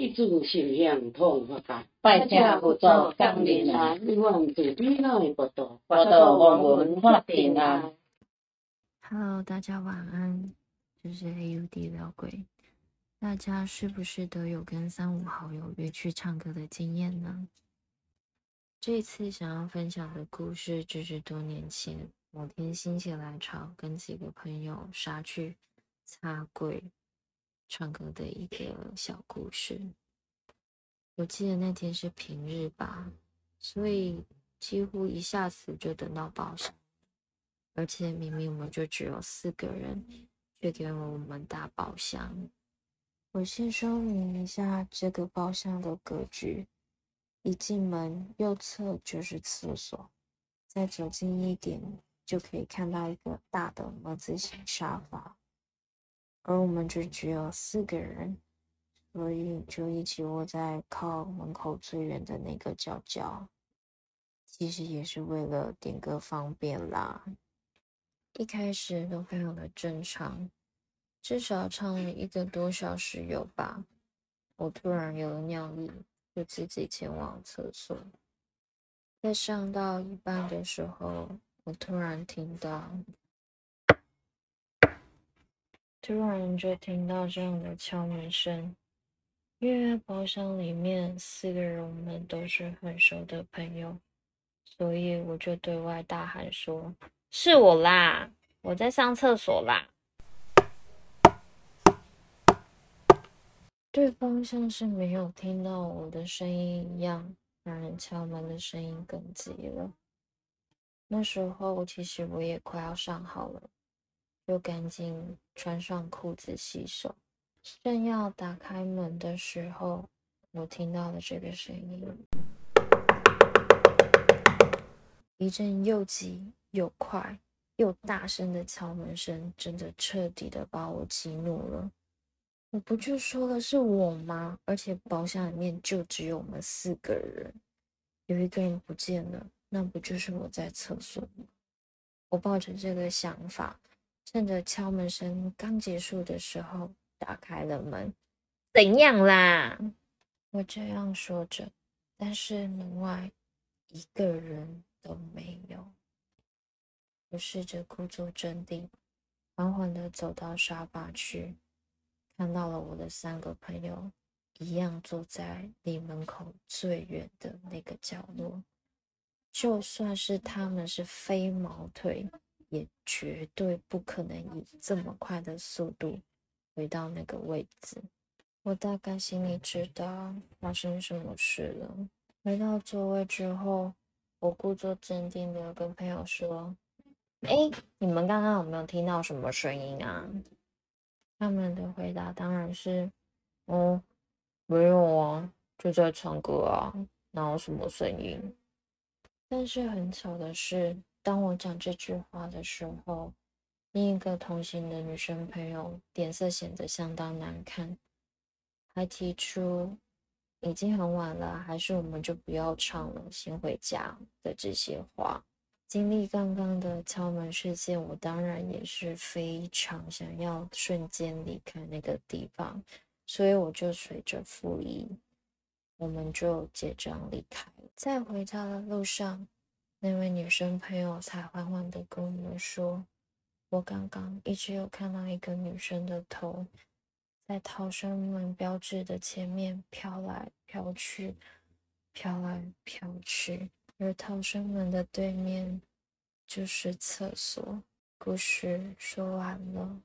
一炷心香痛佛法，拜请佛祖降临来，希望自己老的佛道，佛道我们发平安。Hello，大家晚安，这是 AUD 聊鬼。大家是不是都有跟三五好友约去唱歌的经验呢？这一次想要分享的故事，就是多年前某天心血来潮，跟几个朋友杀去擦柜唱歌的一个小故事。我记得那天是平日吧，所以几乎一下子就等到包厢。而且明明我们就只有四个人，却给了我们大包厢。我先说明一下这个包厢的格局：一进门右侧就是厕所，再走近一点就可以看到一个大的么字形沙发。而我们就只有四个人，所以就一起窝在靠门口最远的那个角角。其实也是为了点歌方便啦。一开始都非常的正常，至少唱了一个多小时有吧。我突然有了尿意，就自己前往厕所。在上到一半的时候，我突然听到，突然就听到这样的敲门声。因为包厢里面四个人，我们都是很熟的朋友，所以我就对外大喊说。是我啦，我在上厕所啦。对方像是没有听到我的声音一样，让人敲门的声音更急了。那时候其实我也快要上好了，又赶紧穿上裤子洗手。正要打开门的时候，我听到了这个声音，一阵又急。又快又大声的敲门声，真的彻底的把我激怒了。我不就说了是我吗？而且包厢里面就只有我们四个人，有一个人不见了，那不就是我在厕所吗？我抱着这个想法，趁着敲门声刚结束的时候，打开了门。怎样啦？我这样说着，但是门外一个人都没有。我试着故作镇定，缓缓地走到沙发去，看到了我的三个朋友，一样坐在离门口最远的那个角落。就算是他们是飞毛腿，也绝对不可能以这么快的速度回到那个位置。我大概心里知道发生什么事了。回到座位之后，我故作镇定的跟朋友说。哎，你们刚刚有没有听到什么声音啊？他们的回答当然是，哦，没有啊，就在唱歌啊，哪有什么声音？但是很巧的是，当我讲这句话的时候，另一个同行的女生朋友脸色显得相当难看，还提出已经很晚了，还是我们就不要唱了，先回家的这些话。经历刚刚的敲门事件，我当然也是非常想要瞬间离开那个地方，所以我就随着傅仪，我们就结账离开。在回家的路上，那位女生朋友才缓缓的跟我们说：“我刚刚一直有看到一个女生的头，在逃生门标志的前面飘来飘去，飘来飘去。”而逃生门的对面就是厕所。故事说完了。